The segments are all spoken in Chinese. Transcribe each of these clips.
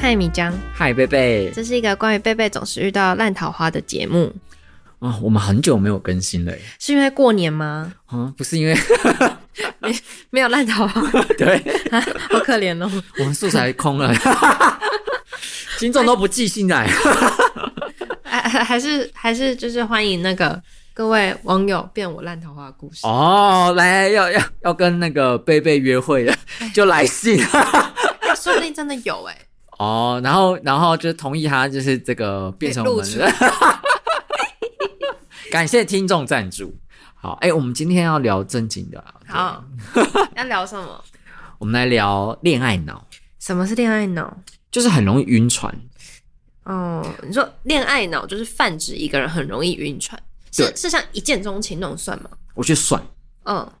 嗨，米江。嗨，贝贝。这是一个关于贝贝总是遇到烂桃花的节目。啊、哦，我们很久没有更新了，是因为过年吗？啊、哦，不是因为 没没有烂桃花。对、啊，好可怜哦。我们素材空了，听众都不寄信来。还还是还是就是欢迎那个各位网友变我烂桃花的故事哦，来要要要跟那个贝贝约会的就来信。说不定真的有哎、欸。哦，然后然后就同意他就是这个变成我们的，感谢听众赞助。好，哎，我们今天要聊正经的。好，要聊什么？我们来聊恋爱脑。什么是恋爱脑？就是很容易晕船。哦，你说恋爱脑就是泛指一个人很容易晕船，是是像一见钟情那种算吗？我觉得算。嗯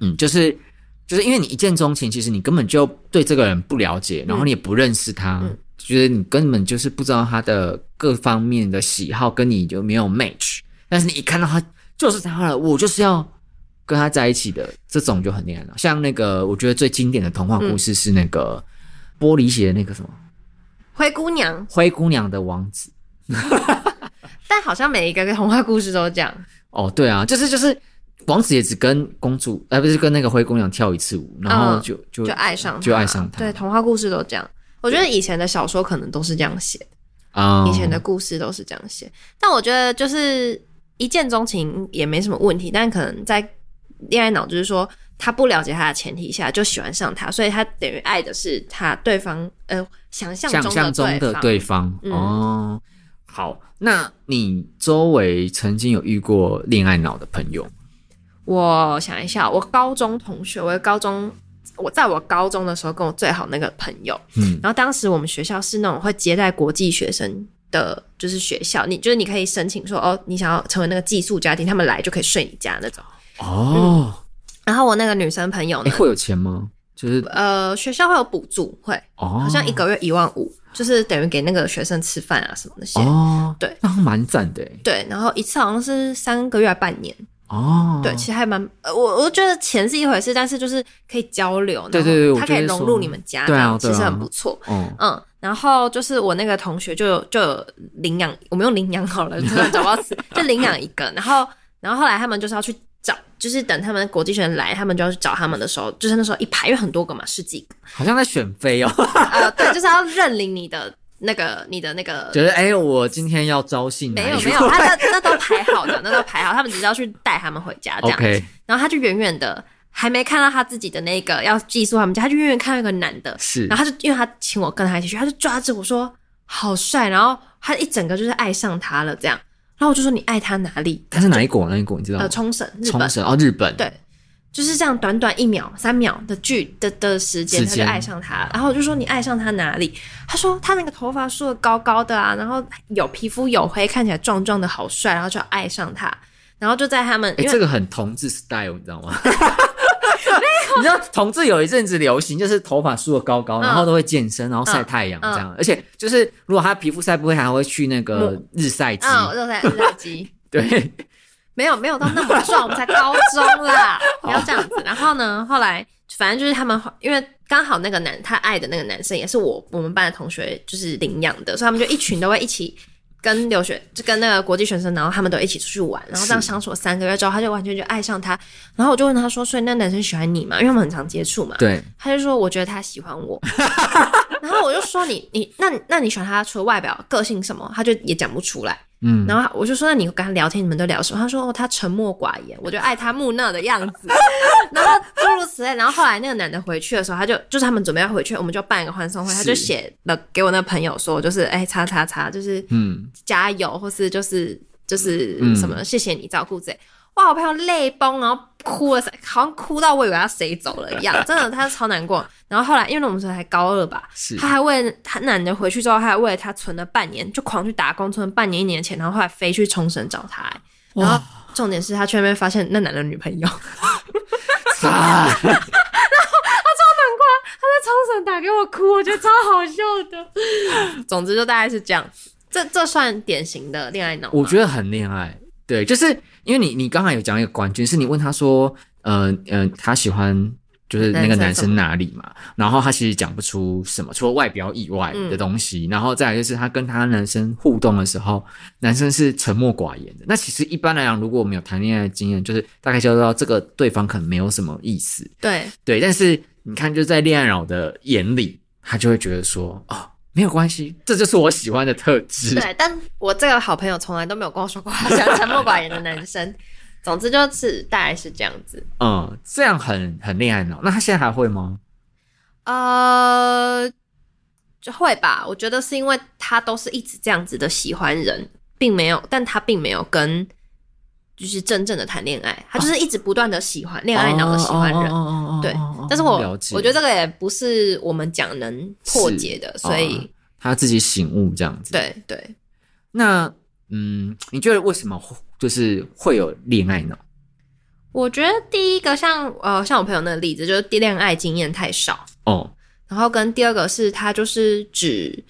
嗯，就是。就是因为你一见钟情，其实你根本就对这个人不了解，然后你也不认识他，嗯、觉得你根本就是不知道他的各方面的喜好跟你就没有 match。但是你一看到他就是他了，我就是要跟他在一起的，这种就很厉害了。像那个我觉得最经典的童话故事是那个玻璃鞋的那个什么灰姑娘，灰姑娘的王子。但好像每一个童话故事都这样。哦，对啊，就是就是。王子也只跟公主，而、呃、不是跟那个灰姑娘跳一次舞，然后就、哦、就就爱上，就爱上他。对，童话故事都这样。我觉得以前的小说可能都是这样写啊，以前的故事都是这样写。但我觉得就是一见钟情也没什么问题，但可能在恋爱脑，就是说他不了解他的前提下就喜欢上他，所以他等于爱的是他对方呃想象中，中的对方。嗯、哦，好，那你周围曾经有遇过恋爱脑的朋友？我想一下，我高中同学，我高中，我在我高中的时候跟我最好那个朋友，嗯，然后当时我们学校是那种会接待国际学生的，就是学校，你就是你可以申请说，哦，你想要成为那个寄宿家庭，他们来就可以睡你家那种，哦、嗯，然后我那个女生朋友呢，欸、会有钱吗？就是呃，学校会有补助，会，哦，好像一个月一万五，就是等于给那个学生吃饭啊什么那些，哦，对，那蛮赞的，对，然后一次好像是三个月半年。哦，对，其实还蛮，我我觉得钱是一回事，但是就是可以交流，对对对，他可以融入你们家，对啊，其实很不错。嗯嗯，然后就是我那个同学就就有领养，我们用领养好了，突然找不到词，就领养一个。然后然后后来他们就是要去找，就是等他们国际学生来，他们就要去找他们的时候，就是那时候一排，因为很多个嘛，十几个，好像在选妃哦。呃，对，就是要认领你的。那个你的那个，觉得哎，我今天要招信，没有没有，他那 那都排好的，那都排好，他们只是要去带他们回家这样。Okay. 然后他就远远的还没看到他自己的那个要寄宿他们家，他就远远看到一个男的，是，然后他就因为他请我跟他一起去，他就抓着我说好帅，然后他一整个就是爱上他了这样，然后我就说你爱他哪里？他是哪一国？哪一国？你知道吗？呃，冲绳，冲绳哦，日本，对。就是这样，短短一秒、三秒的剧的的时间，他就爱上他了。然后我就说：“你爱上他哪里？”他说：“他那个头发梳的高高的啊，然后有皮肤黝黑，看起来壮壮的好帅。”然后就爱上他。然后就在他们，哎、欸，这个很同志 style，你知道吗？你知道同志有一阵子流行，就是头发梳的高高，然后都会健身，然后晒太阳这样。而且就是如果他皮肤晒不黑，还会去那个日晒机。嗯，日晒日晒机。对。没有没有到那么壮，我们才高中啦，不要这样子。然后呢，后来反正就是他们，因为刚好那个男他爱的那个男生也是我我们班的同学，就是领养的，所以他们就一群都会一起跟留学，就跟那个国际学生，然后他们都一起出去玩，然后这样相处了三个月之后，他就完全就爱上他。然后我就问他说：“所以那男生喜欢你吗？”因为我们很常接触嘛。对。他就说：“我觉得他喜欢我。”然后我就说：“你你那那你喜欢他除了外表、个性什么？”他就也讲不出来。嗯，然后我就说，那你跟他聊天，你们都聊什么？他说，哦，他沉默寡言，我就爱他木讷的样子。然后诸如此类。然后后来那个男的回去的时候，他就就是他们准备要回去，我们就办一个欢送会，他就写了给我那个朋友说，就是哎，叉叉叉，就是嗯，加油，或是就是就是什么，谢谢你照顾之类。哇，我朋友泪崩，然后哭了，好像哭到我以为他谁走了一样，真的，他超难过。然后后来，因为我们说才高二吧，是他还为他男的回去之后，他还为了他存了半年，就狂去打工，存了半年一年的钱，然后后来飞去冲绳找他。然后重点是他去那边发现那男的女朋友，然后他超难过，他在冲绳打给我哭，我觉得超好笑的。总之就大概是这样，这这算典型的恋爱脑吗？我觉得很恋爱。对，就是因为你，你刚才有讲一个关键，是你问他说，呃呃，他喜欢就是那个男生哪里嘛，然后他其实讲不出什么，除了外表以外的东西，嗯、然后再来就是他跟他男生互动的时候，男生是沉默寡言的。那其实一般来讲，如果我们有谈恋爱的经验，就是大概就知道这个对方可能没有什么意思。对对，但是你看，就在恋爱脑的眼里，他就会觉得说，哦，没有关系，这就是我喜欢的特质。对，但我这个好朋友从来都没有跟我说过他喜欢沉默寡言的男生。总之就是大概是这样子，嗯，这样很很恋爱脑。那他现在还会吗？呃，就会吧。我觉得是因为他都是一直这样子的喜欢人，并没有，但他并没有跟就是真正的谈恋爱，他就是一直不断的喜欢恋爱脑的喜欢人，对。但是我我觉得这个也不是我们讲能破解的，所以他自己醒悟这样子。对对。那嗯，你觉得为什么？就是会有恋爱脑，我觉得第一个像呃像我朋友那个例子，就是恋爱经验太少哦。然后跟第二个是他就是只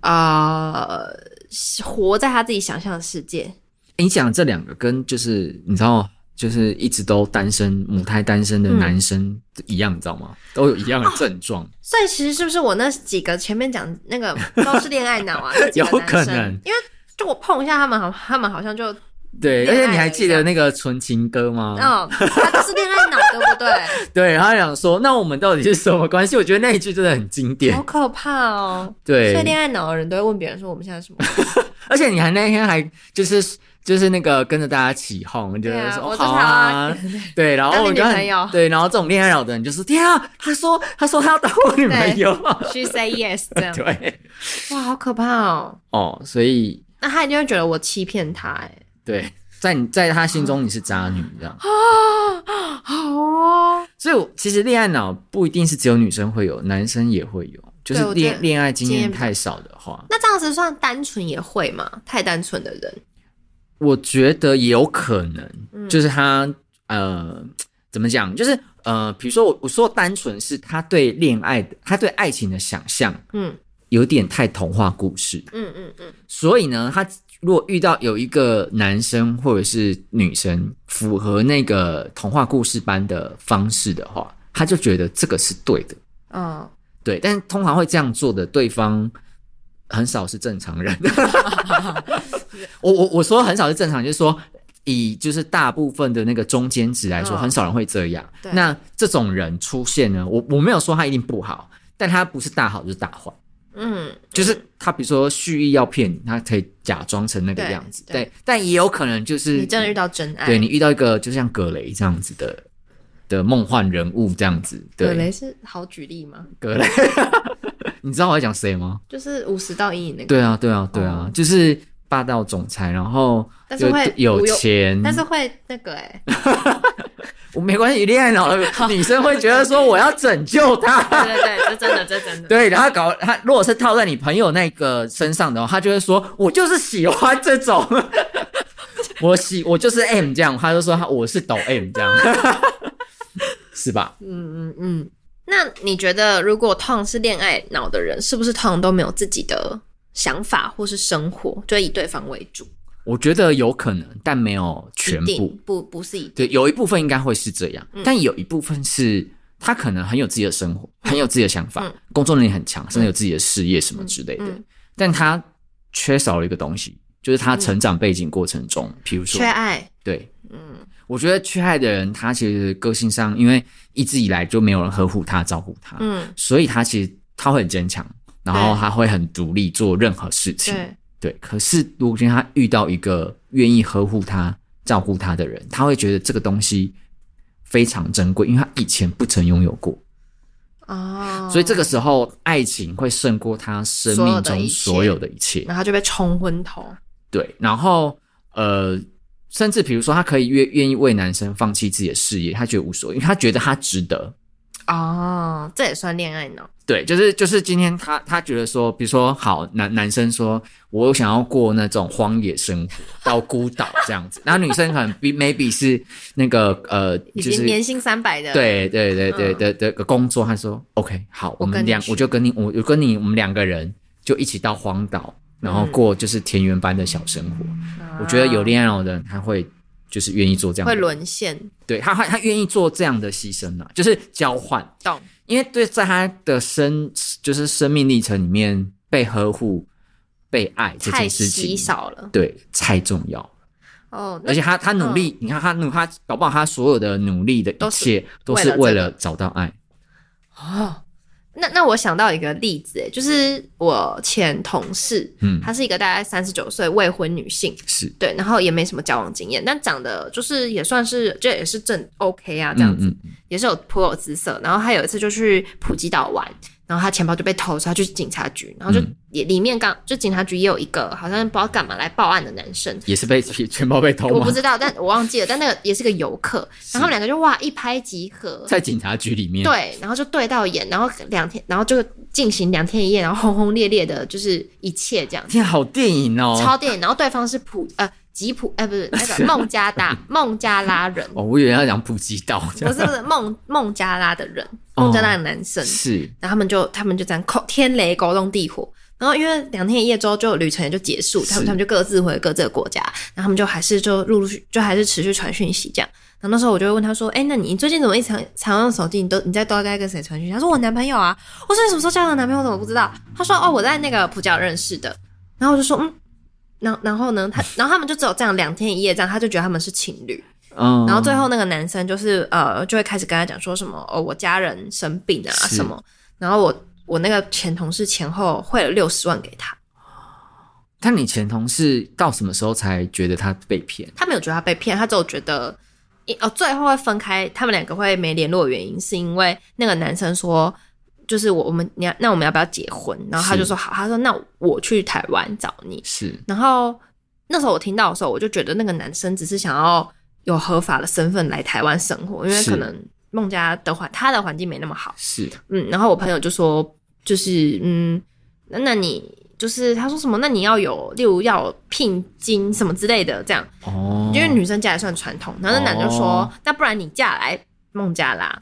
呃活在他自己想象的世界。你讲这两个跟就是你知道就是一直都单身母胎单身的男生一样，嗯、你知道吗？都有一样的症状。哦。所以其实是不是我那几个前面讲那个都是恋爱脑啊？有可能，因为就我碰一下他们，好他们好像就。对，而且你还记得那个纯情歌吗？哦，他就是恋爱脑，对不对？对，他想说，那我们到底是什么关系？我觉得那一句真的很经典，好可怕哦。对，所以恋爱脑的人都会问别人说，我们现在什么？而且你还那天还就是就是那个跟着大家起哄，就是说好啊，对，然后我就对，然后这种恋爱脑的人就是天啊，他说他说他要当我女朋友，She say yes，这样。对，哇，好可怕哦。哦，所以那他一定会觉得我欺骗他，哎。对，在你在他心中你是渣女，这样。啊，好哦。所以其实恋爱脑不一定是只有女生会有，男生也会有，就是恋恋爱经验太少的话，那这样子算单纯也会吗？太单纯的人，我觉得也有可能，嗯、就是他呃，怎么讲？就是呃，比如说我我说单纯是他对恋爱的，他对爱情的想象，嗯，有点太童话故事，嗯嗯嗯，所以呢，他。如果遇到有一个男生或者是女生符合那个童话故事般的方式的话，他就觉得这个是对的。嗯，对。但通常会这样做的对方很少是正常人。我我我说很少是正常，就是说以就是大部分的那个中间值来说，很少人会这样。对。那这种人出现呢，我我没有说他一定不好，但他不是大好就是大坏。嗯，就是他，比如说蓄意要骗你，他可以假装成那个样子，对，对，但也有可能就是你真的遇到真爱，对，你遇到一个就像葛雷这样子的的梦幻人物这样子，对，葛雷是好举例吗？葛雷，你知道我在讲谁吗？就是五十道阴影那个，对啊，对啊，对啊，哦、就是霸道总裁，然后但是会有钱，但是会那个哎、欸。我没关系，恋爱脑的女生会觉得说我要拯救他。对对对，这真的，这真的。对，然后搞他，如果是套在你朋友那个身上的话，他就会说：“我就是喜欢这种，我喜我就是 M 这样。”他就说：“他我是抖 M 这样，是吧？”嗯嗯嗯。那你觉得，如果通常是恋爱脑的人，是不是通常都没有自己的想法或是生活，就以对方为主？我觉得有可能，但没有全部。不，不是一对，有一部分应该会是这样，嗯、但有一部分是他可能很有自己的生活，嗯、很有自己的想法，嗯、工作能力很强，甚至有自己的事业什么之类的。但他缺少了一个东西，就是他成长背景过程中，比、嗯、如说缺爱。对，嗯，我觉得缺爱的人，他其实个性上，因为一直以来就没有人呵护他、照顾他，嗯，所以他其实他会很坚强，然后他会很独立做任何事情。对。对，可是如果今天他遇到一个愿意呵护他、照顾他的人，他会觉得这个东西非常珍贵，因为他以前不曾拥有过。哦，所以这个时候爱情会胜过他生命中所有的一切，然后他就被冲昏头。对，然后呃，甚至比如说，他可以愿愿意为男生放弃自己的事业，他觉得无所谓，因为他觉得他值得。哦，这也算恋爱呢。对，就是就是今天他他觉得说，比如说好男男生说，我想要过那种荒野生活，到孤岛这样子，然后女生可能 maybe 是那个呃，就是年薪三百的，对对对对的的个工作，他说 OK 好，我们两我就跟你我就跟你我们两个人就一起到荒岛，然后过就是田园般的小生活。我觉得有恋爱脑的人他会就是愿意做这样的，会沦陷。对他，他他愿意做这样的牺牲呢、啊，就是交换。懂。因为对，在他的生就是生命历程里面，被呵护、被爱这件事情少了，对，太重要。哦，而且他他努力，嗯、你看他努他搞不好他所有的努力的一切都是为了找到爱。哦。那那我想到一个例子，诶，就是我前同事，嗯，她是一个大概三十九岁未婚女性，是。对，然后也没什么交往经验，但长得就是也算是，这也是正 OK 啊，这样子，嗯嗯、也是有颇有姿色。然后他有一次就去普吉岛玩。然后他钱包就被偷，所以他去警察局，然后就也里面刚就警察局也有一个好像不知道干嘛来报案的男生，也是被钱包被偷吗？我不知道，但我忘记了。但那个也是个游客，然后他们两个就哇一拍即合，在警察局里面，对，然后就对到眼，然后两天，然后就进行两天一夜，然后轰轰烈烈的，就是一切这样。天，好电影哦，超电影。然后对方是普呃。吉普哎，不是 那个孟加达 孟加拉人哦，我以为要讲普吉岛，不是不是孟孟加拉的人，孟加拉的男生、哦、是，然后他们就他们就这样扣天雷勾动地火，然后因为两天一夜之后就旅程也就结束，他们他们就各自回各自的国家，然后他们就还是就陆陆续就还是持续传讯息这样，然后那时候我就会问他说，哎、欸，那你最近怎么一常常用手机？你都你在都在跟谁传讯息？他说我男朋友啊，我说你什么时候交的男朋友？我怎么不知道？他说哦，我在那个普吉岛认识的，然后我就说嗯。然然后呢，他然后他们就只有这样两天一夜这样，他就觉得他们是情侣。嗯，然后最后那个男生就是呃，就会开始跟他讲说什么哦，我家人生病啊什么。然后我我那个前同事前后汇了六十万给他。但你前同事到什么时候才觉得他被骗？他没有觉得他被骗，他只有觉得哦，最后会分开，他们两个会没联络的原因是因为那个男生说。就是我我们你要那我们要不要结婚？然后他就说好，他说那我去台湾找你。是，然后那时候我听到的时候，我就觉得那个男生只是想要有合法的身份来台湾生活，因为可能孟家的环他的环境没那么好。是，嗯，然后我朋友就说，就是嗯，那那你就是他说什么？那你要有例如要有聘金什么之类的，这样哦，因为女生嫁也算传统。然后那男的就说，哦，那不然你嫁来。孟加拉，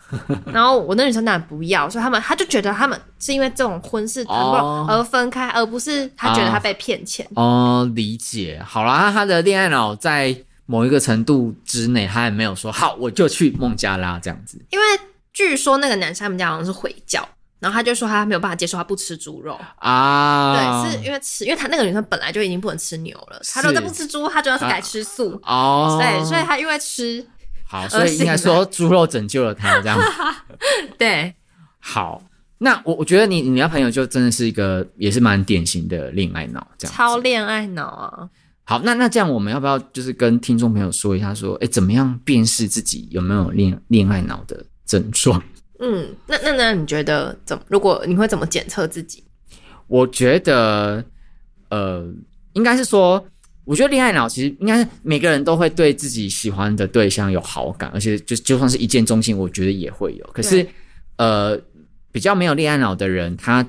然后我那女生当然不要，所以他们他就觉得他们是因为这种婚事而分开，而不是他觉得他被骗钱。哦，哦，理解。好啦，他的恋爱脑在某一个程度之内，他也没有说好我就去孟加拉这样子。因为据说那个男生他们家好像是回教，然后他就说他没有办法接受他不吃猪肉啊。对，是因为吃，因为他那个女生本来就已经不能吃牛了，他说他不吃猪，他就要是改吃素哦。对，所以他因为吃。好，所以应该说猪肉拯救了他，这样子。对，好，那我我觉得你你那朋友就真的是一个也是蛮典型的恋爱脑，这样超恋爱脑啊。好，那那这样我们要不要就是跟听众朋友说一下，说，哎，怎么样辨识自己有没有恋恋爱脑的症状？嗯，那那那你觉得怎么？如果你会怎么检测自己？我觉得，呃，应该是说。我觉得恋爱脑其实应该是每个人都会对自己喜欢的对象有好感，而且就就算是一见钟情，我觉得也会有。可是，呃，比较没有恋爱脑的人，他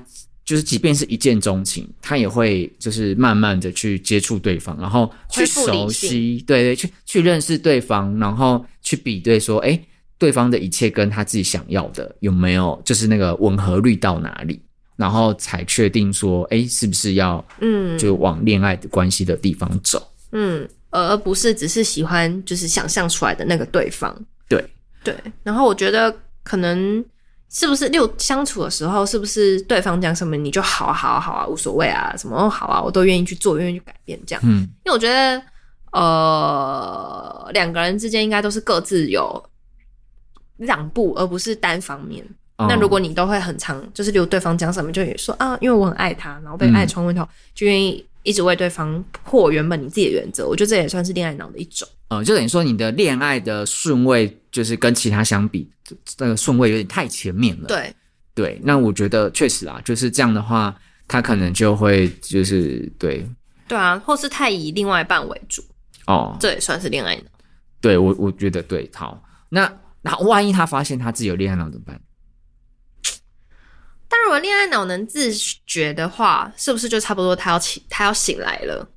就是即便是一见钟情，他也会就是慢慢的去接触对方，然后去熟悉，对对，去去认识对方，然后去比对说，哎，对方的一切跟他自己想要的有没有就是那个吻合率到哪里？然后才确定说，哎，是不是要嗯，就往恋爱的关系的地方走，嗯，而不是只是喜欢就是想象出来的那个对方，对。对。然后我觉得可能是不是六相处的时候，是不是对方讲什么你就好啊好啊好啊无所谓啊什么好啊，我都愿意去做，愿意去改变这样，嗯，因为我觉得呃两个人之间应该都是各自有让步，而不是单方面。那如果你都会很常，就是留对方讲什么，就说啊，因为我很爱他，然后被爱冲昏头，嗯、就愿意一直为对方破原本你自己的原则。我觉得这也算是恋爱脑的一种。嗯，就等于说你的恋爱的顺位，就是跟其他相比，这个顺位有点太前面了。对对，那我觉得确实啊，就是这样的话，他可能就会就是对对啊，或是太以另外一半为主哦，这也算是恋爱脑。对我我觉得对，好，那那万一他发现他自己有恋爱脑怎么办？但如果恋爱脑能自觉的话，是不是就差不多他要起，他要醒来了？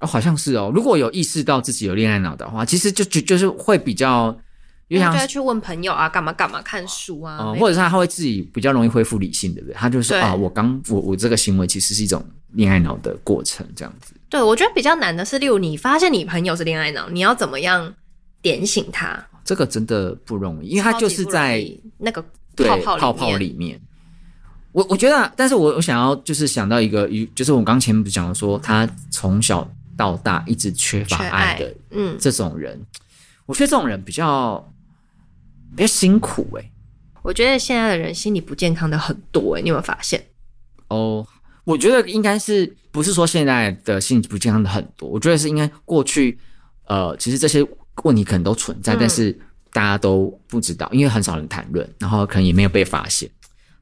哦，好像是哦。如果有意识到自己有恋爱脑的话，其实就就就是会比较因为他就会去问朋友啊，干嘛干嘛，看书啊，嗯，或者是他会自己比较容易恢复理性，对不对？他就是啊，我刚我我这个行为其实是一种恋爱脑的过程，这样子。对，我觉得比较难的是，例如你发现你朋友是恋爱脑，你要怎么样点醒他？这个真的不容易，因为他就是在那个对泡泡泡泡里面。我我觉得，但是我我想要就是想到一个，就是我刚前面不是讲说，他从小到大一直缺乏爱的，嗯，这种人，我觉得这种人比较。比较辛苦哎、欸，我觉得现在的人心理不健康的很多哎、欸，你有没有发现？哦，我觉得应该是不是说现在的心理不健康的很多？我觉得是应该过去，呃，其实这些问题可能都存在，嗯、但是大家都不知道，因为很少人谈论，然后可能也没有被发现。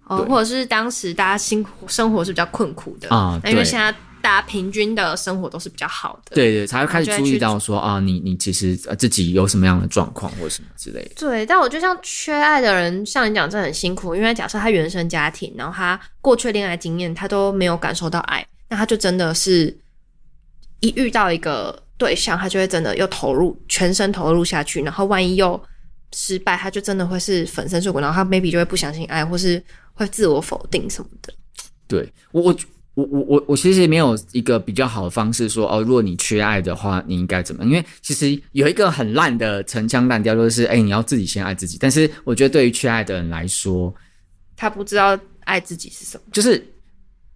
哦，或者是当时大家辛苦生活是比较困苦的啊，那因为现在。大家平均的生活都是比较好的，对对，才会开始注意到说啊，你你其实自己有什么样的状况或什么之类的。对，但我就像缺爱的人，像你讲，这很辛苦。因为假设他原生家庭，然后他过去恋爱经验，他都没有感受到爱，那他就真的是一遇到一个对象，他就会真的又投入全身投入下去，然后万一又失败，他就真的会是粉身碎骨，然后他 maybe 就会不相信爱，或是会自我否定什么的。对我我。我我我我其实没有一个比较好的方式说哦，如果你缺爱的话，你应该怎么？因为其实有一个很烂的陈腔滥调，就是哎，你要自己先爱自己。但是我觉得对于缺爱的人来说，他不知道爱自己是什么。就是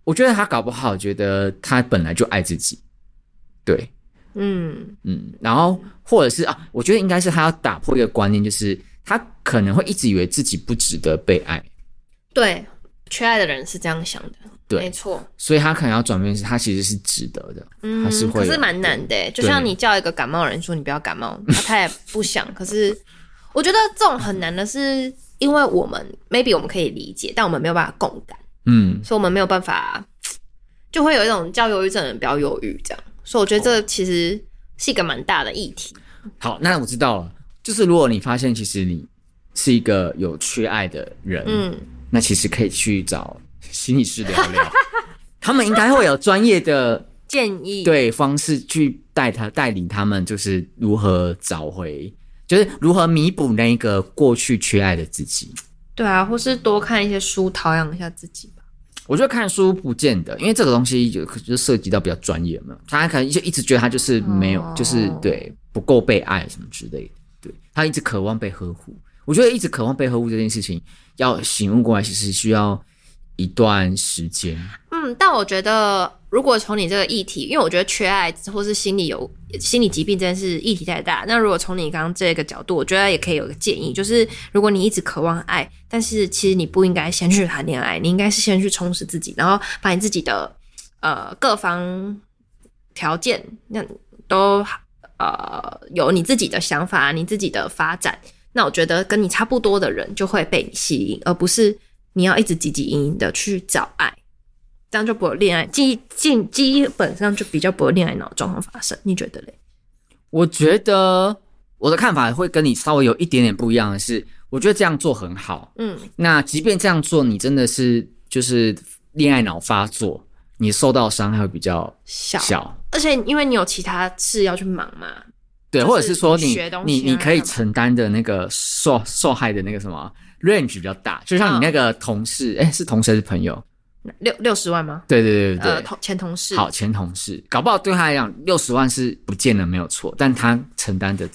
我觉得他搞不好觉得他本来就爱自己，对，嗯嗯，然后或者是啊，我觉得应该是他要打破一个观念，就是他可能会一直以为自己不值得被爱。对，缺爱的人是这样想的。对，没错，所以他可能要转变，是他其实是值得的，嗯，他是会，可是蛮难的，就像你叫一个感冒人说你不要感冒，他他也不想。可是我觉得这种很难的是，因为我们 maybe 我们可以理解，但我们没有办法共感，嗯，所以我们没有办法，就会有一种叫忧郁症的人不要忧郁这样。所以我觉得这其实是一个蛮大的议题。好，那我知道了，就是如果你发现其实你是一个有缺爱的人，嗯，那其实可以去找。心理师聊聊，他们应该会有专业的 建议，对方式去带他带领他们，就是如何找回，就是如何弥补那个过去缺爱的自己。对啊，或是多看一些书，陶养一下自己吧。我觉得看书不见得，因为这个东西就就涉及到比较专业嘛。他可能就一直觉得他就是没有，哦、就是对不够被爱什么之类的。对，他一直渴望被呵护。我觉得一直渴望被呵护这件事情，要醒悟过来，其实需要。一段时间，嗯，但我觉得，如果从你这个议题，因为我觉得缺爱或是心理有心理疾病这件事议题太大。那如果从你刚刚这个角度，我觉得也可以有个建议，就是如果你一直渴望爱，但是其实你不应该先去谈恋爱，你应该是先去充实自己，然后把你自己的呃各方条件那都呃有你自己的想法，你自己的发展。那我觉得跟你差不多的人就会被你吸引，而不是。你要一直汲汲营营的去找爱，这样就不会恋爱，基基基本上就比较不会恋爱脑状况发生。你觉得嘞？我觉得我的看法会跟你稍微有一点点不一样的是，我觉得这样做很好。嗯，那即便这样做，你真的是就是恋爱脑发作，你受到伤害会比较小，小，而且因为你有其他事要去忙嘛。对，或者是说你你你你可以承担的那个受受害的那个什么。range 比较大，就像你那个同事，哎、是同事还是朋友？六六十万吗？对对对对对，呃、同前同事。好，前同事，搞不好对他来讲，六十万是不见了没有错，但他承担的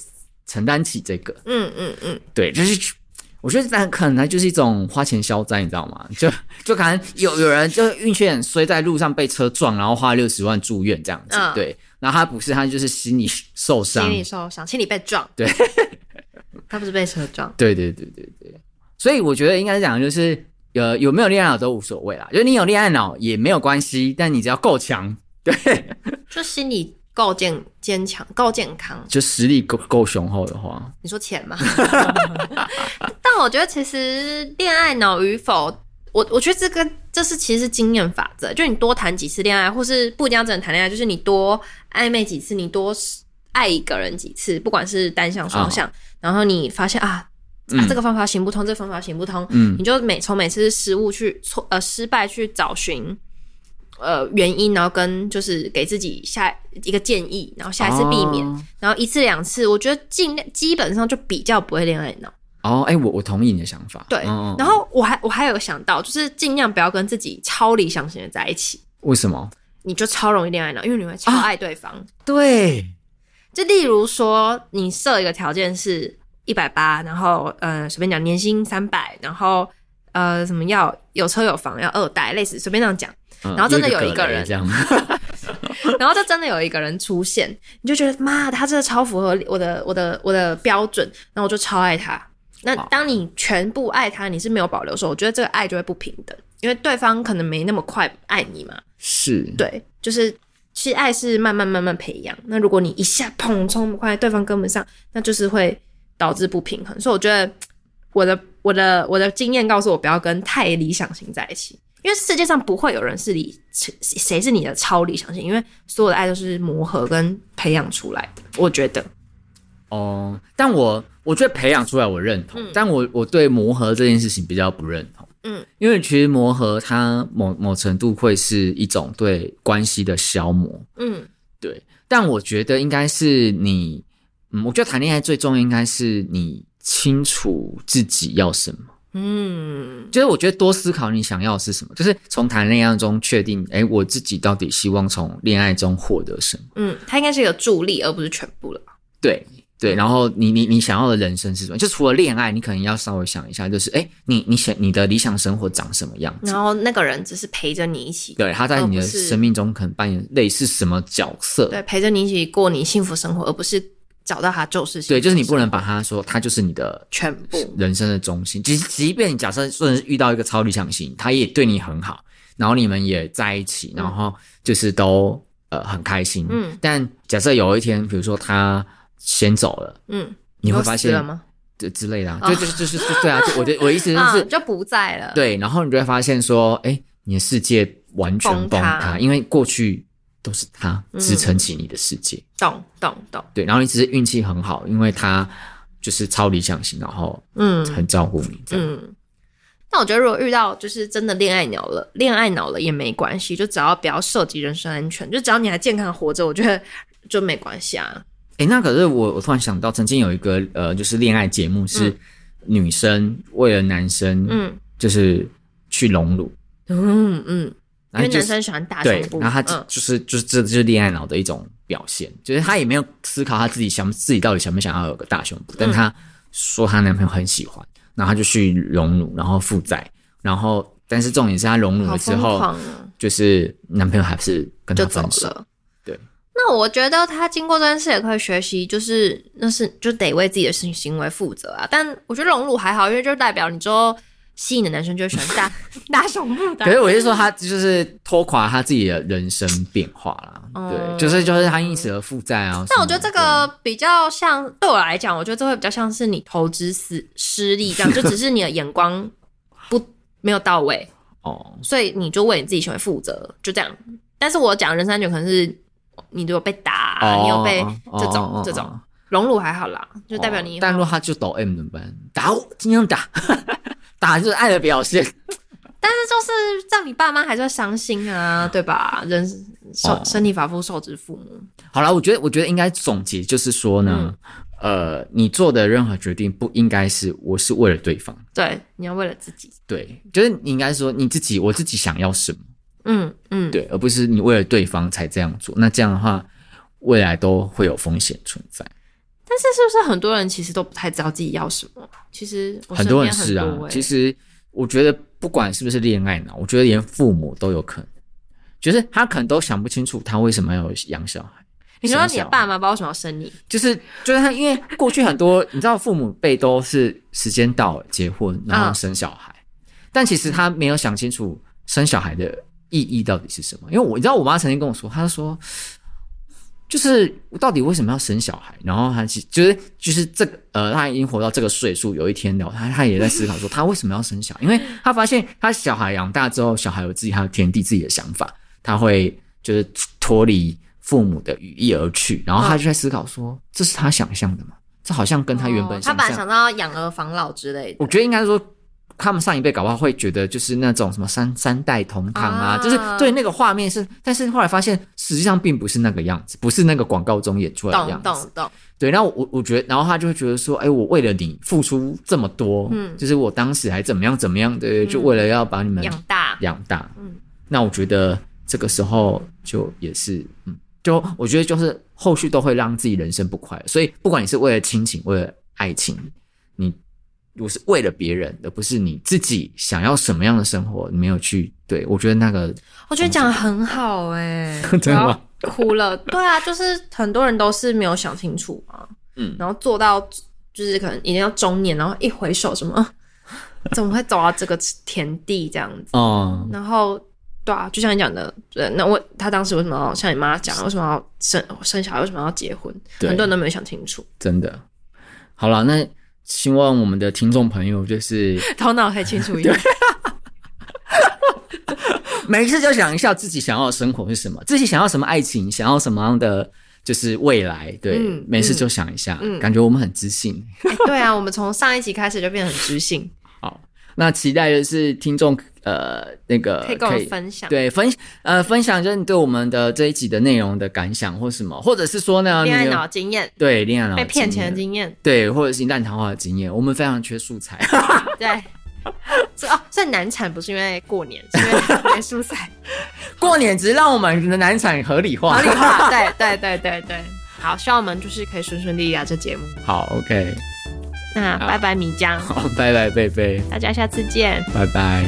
承担起这个，嗯嗯嗯，对，就是我觉得那可能就是一种花钱消灾，你知道吗？就就可能有有人就运气很衰，在路上被车撞，然后花六十万住院这样子，嗯、对，然后他不是，他就是心理受伤，心理受伤，心理被撞，对，他不是被车撞，对对对对对。所以我觉得应该是讲，就是呃有没有恋爱脑都无所谓啦，就是你有恋爱脑也没有关系，但你只要够强，对，就心理够健坚强、够健康，就实力够够雄厚的话，你说钱吗？但我觉得其实恋爱脑与否，我我觉得这个这是其实是经验法则，就你多谈几次恋爱，或是不一定要真的谈恋爱，就是你多暧昧几次，你多爱一个人几次，不管是单向双向，哦、然后你发现啊。啊，这个方法行不通，嗯、这个方法行不通，嗯，你就每从每次失误去错呃失败去找寻，呃原因，然后跟就是给自己下一个建议，然后下一次避免，哦、然后一次两次，我觉得尽量基本上就比较不会恋爱脑。哦，哎、欸，我我同意你的想法。对，哦、然后我还我还有想到，就是尽量不要跟自己超理想型的在一起。为什么？你就超容易恋爱脑，因为你会超爱对方。啊、对，就例如说，你设一个条件是一百八，然后呃，随便讲年薪三百，然后呃，什么要有车有房，要二代，类似随便这样讲。然后真的有一个人，嗯、个 这然后就真的有一个人出现，你就觉得妈，他真的超符合我的我的我的标准，然后我就超爱他。那当你全部爱他，你是没有保留的时候，我觉得这个爱就会不平等，因为对方可能没那么快爱你嘛。是，对，就是其实爱是慢慢慢慢培养。那如果你一下砰冲快，对方跟不上，那就是会导致不平衡。所以我觉得我的我的我的经验告诉我，不要跟太理想型在一起，因为世界上不会有人是理谁是你的超理想型，因为所有的爱都是磨合跟培养出来的。我觉得。哦，但我我觉得培养出来我认同，嗯、但我我对磨合这件事情比较不认同。嗯，因为其实磨合它某某程度会是一种对关系的消磨。嗯，对。但我觉得应该是你，嗯，我觉得谈恋爱最重要应该是你清楚自己要什么。嗯，就是我觉得多思考你想要的是什么，就是从谈恋爱中确定，哎，我自己到底希望从恋爱中获得什么。嗯，它应该是一个助力，而不是全部了。对。对，然后你你你想要的人生是什么？就除了恋爱，你可能要稍微想一下，就是哎，你你想你的理想生活长什么样子？然后那个人只是陪着你一起，对，他在你的生命中可能扮演类似什么角色？对，陪着你一起过你幸福生活，而不是找到他就是对，就是你不能把他说他就是你的全部人生的中心。即即便你假设说是遇到一个超理想型，他也对你很好，然后你们也在一起，然后就是都呃很开心。嗯，但假设有一天，比如说他先走了，嗯。你会发现了吗？这之类的、啊，就就就是对啊，就我的 我的意思就是、啊、就不在了。对，然后你就会发现说，哎，你的世界完全崩塌，因为过去都是他支撑起你的世界。懂懂懂。对，然后你只是运气很好，因为他就是超理想型，然后嗯，很照顾你这样。嗯。那我觉得，如果遇到就是真的恋爱脑了，恋爱脑了也没关系，就只要不要涉及人身安全，就只要你还健康活着，我觉得就没关系啊。哎，那可是我，我突然想到，曾经有一个呃，就是恋爱节目，是女生为了男生，嗯，就是去隆乳，嗯嗯，因为男生喜欢大胸部，对，然后他就是就是这就是恋爱脑的一种表现，就是他也没有思考他自己想自己到底想不想要有个大胸部，但他说她男朋友很喜欢，然后他就去隆乳，然后负债，然后但是重点是他隆乳了之后，就是男朋友还是跟他分手。那我觉得他经过这件事也可以学习，就是那是就得为自己的行行为负责啊。但我觉得隆乳还好，因为就代表你之后吸引的男生就会喜欢大 大胸部的。可是我是说，他就是拖垮他自己的人生变化啦。嗯、对，就是就是他因此而负债啊。但我觉得这个比较像对我来讲，我觉得这会比较像是你投资失失利这样，就只是你的眼光不没有到位哦，所以你就为你自己行为负责，就这样。但是我讲人生安全可能是。你如果被打，啊，你有被这种这种荣辱还好啦，就代表你。但如果他就抖 M 怎么办？打我，尽量打，打就是爱的表现。但是就是让你爸妈还是要伤心啊，对吧？人受身体发肤受之父母。好了，我觉得我觉得应该总结就是说呢，呃，你做的任何决定不应该是我是为了对方，对，你要为了自己。对，就是你应该说你自己，我自己想要什么。嗯嗯，对，而不是你为了对方才这样做，那这样的话，未来都会有风险存在。但是，是不是很多人其实都不太知道自己要什么？其实很、欸、很多人是啊。其实我觉得，不管是不是恋爱脑，我觉得连父母都有可能，就是他可能都想不清楚他为什么要养小孩。你说你的爸妈为什么要生你？就是就是他，因为过去很多你知道，父母辈都是时间到了结婚，然后生小孩，嗯、但其实他没有想清楚生小孩的。意义到底是什么？因为我你知道，我妈曾经跟我说，她说，就是到底为什么要生小孩？然后他其实就是就是这个呃，他已经活到这个岁数，有一天了，他他也在思考说，他为什么要生小孩？因为他发现他小孩养大之后，小孩有自己还有天地，自己的想法，他会就是脱离父母的羽翼而去，然后他就在思考说，这是他想象的吗？这好像跟他原本想象，她本来想到养儿防老之类的。我觉得应该说。他们上一辈搞不好会觉得就是那种什么三三代同堂啊，啊就是对那个画面是，但是后来发现实际上并不是那个样子，不是那个广告中演出来的样子。懂懂懂。对，然后我我觉得，然后他就会觉得说，哎，我为了你付出这么多，嗯，就是我当时还怎么样怎么样的，就为了要把你们养大养大，嗯，那我觉得这个时候就也是，嗯，就我觉得就是后续都会让自己人生不快乐，所以不管你是为了亲情，为了爱情，你。如果是为了别人，而不是你自己想要什么样的生活，你没有去对，我觉得那个，我觉得讲得很好哎、欸，真的吗？哭了，对啊，就是很多人都是没有想清楚嘛，嗯，然后做到就是可能已经要中年，然后一回首什么，怎么会走到这个田地这样子？哦，然后对啊，就像你讲的，对，那我他当时为什么要像你妈讲，为什么要生生小孩，为什么要结婚？很多人都没有想清楚，真的。好了，那。希望我们的听众朋友就是 头脑可以清楚一点，每一次就想一下自己想要的生活是什么，自己想要什么爱情，想要什么样的就是未来。对，嗯、每次就想一下，嗯、感觉我们很知性、欸。对啊，我们从上一集开始就变得很知性。好，那期待的是听众。呃，那个可以跟我分享，对分呃分享就是你对我们的这一集的内容的感想或什么，或者是说呢，恋爱脑经验，对恋爱脑被骗钱的经验，对，或者是烂桃花的经验，我们非常缺素材。对，所以哦，所以难产不是因为过年，是因为没素材。过年只是让我们的难产合理化，合理化。对对对对对，好，希望我们就是可以顺顺利利啊，这节目。好，OK，那拜拜米江，好，拜拜贝贝，大家下次见，拜拜。